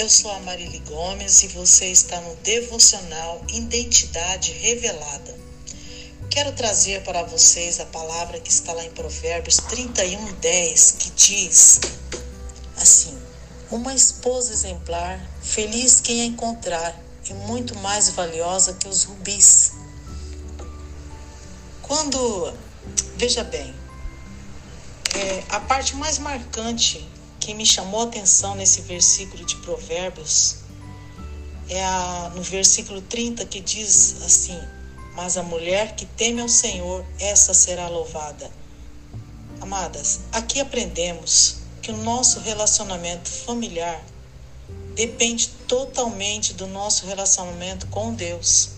Eu sou a Marili Gomes e você está no devocional Identidade Revelada. Quero trazer para vocês a palavra que está lá em Provérbios 31, 10, que diz assim: Uma esposa exemplar, feliz quem a encontrar, e muito mais valiosa que os rubis. Quando, veja bem, é, a parte mais marcante que me chamou a atenção nesse versículo de Provérbios é a, no versículo 30 que diz assim: Mas a mulher que teme ao Senhor, essa será louvada. Amadas, aqui aprendemos que o nosso relacionamento familiar depende totalmente do nosso relacionamento com Deus.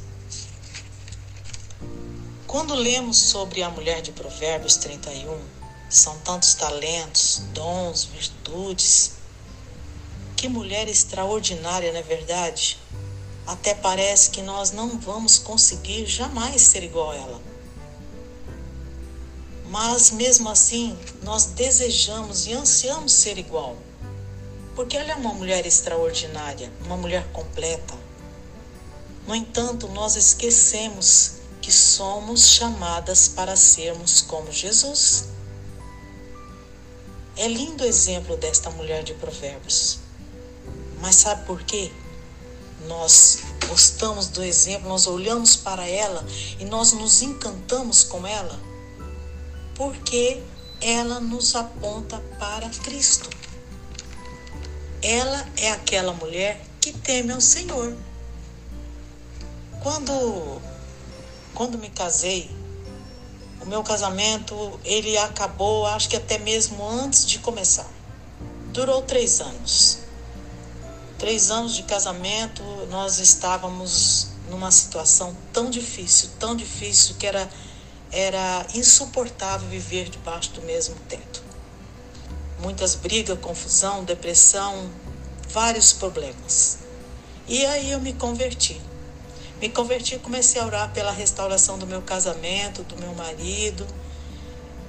Quando lemos sobre a mulher de Provérbios 31, são tantos talentos, dons, virtudes. Que mulher extraordinária, não é verdade? Até parece que nós não vamos conseguir jamais ser igual a ela. Mas mesmo assim, nós desejamos e ansiamos ser igual. Porque ela é uma mulher extraordinária, uma mulher completa. No entanto, nós esquecemos que somos chamadas para sermos como Jesus. É lindo o exemplo desta mulher de Provérbios. Mas sabe por quê? Nós gostamos do exemplo, nós olhamos para ela e nós nos encantamos com ela, porque ela nos aponta para Cristo. Ela é aquela mulher que teme ao Senhor. Quando, quando me casei, o meu casamento, ele acabou, acho que até mesmo antes de começar. Durou três anos. Três anos de casamento, nós estávamos numa situação tão difícil, tão difícil, que era, era insuportável viver debaixo do mesmo teto. Muitas brigas, confusão, depressão, vários problemas. E aí eu me converti. Me converti comecei a orar pela restauração do meu casamento, do meu marido.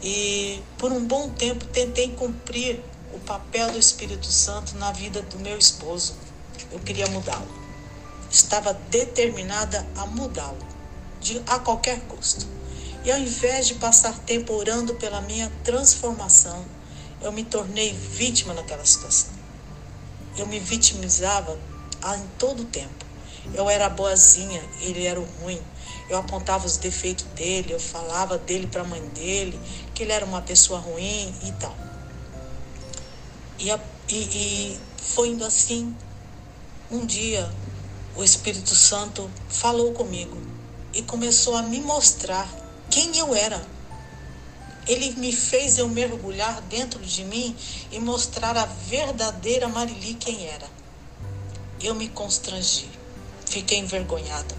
E por um bom tempo tentei cumprir o papel do Espírito Santo na vida do meu esposo. Eu queria mudá-lo. Estava determinada a mudá-lo, a qualquer custo. E ao invés de passar tempo orando pela minha transformação, eu me tornei vítima naquela situação. Eu me vitimizava em todo o tempo. Eu era boazinha, ele era o ruim. Eu apontava os defeitos dele, eu falava dele para a mãe dele, que ele era uma pessoa ruim e tal. E, a, e, e foi indo assim. Um dia, o Espírito Santo falou comigo e começou a me mostrar quem eu era. Ele me fez eu mergulhar dentro de mim e mostrar a verdadeira Marili quem era. Eu me constrangi. Fiquei envergonhada.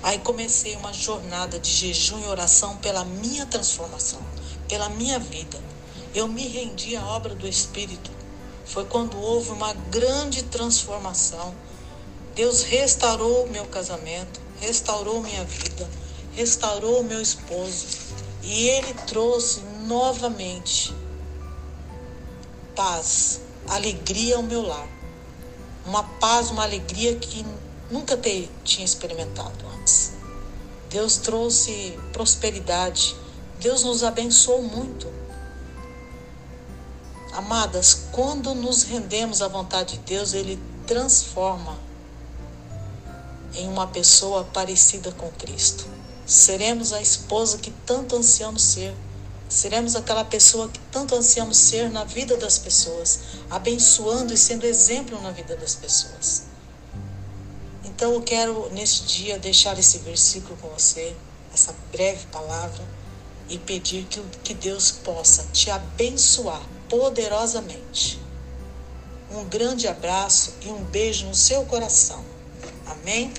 Aí comecei uma jornada de jejum e oração pela minha transformação, pela minha vida. Eu me rendi à obra do Espírito. Foi quando houve uma grande transformação. Deus restaurou meu casamento, restaurou minha vida, restaurou meu esposo e ele trouxe novamente paz, alegria ao meu lar. Uma paz, uma alegria que nunca ter, tinha experimentado antes. Deus trouxe prosperidade. Deus nos abençoou muito. Amadas, quando nos rendemos à vontade de Deus, Ele transforma em uma pessoa parecida com Cristo. Seremos a esposa que tanto ansiamos ser. Seremos aquela pessoa que tanto ansiamos ser na vida das pessoas, abençoando e sendo exemplo na vida das pessoas. Então eu quero neste dia deixar esse versículo com você, essa breve palavra, e pedir que, que Deus possa te abençoar poderosamente. Um grande abraço e um beijo no seu coração. Amém?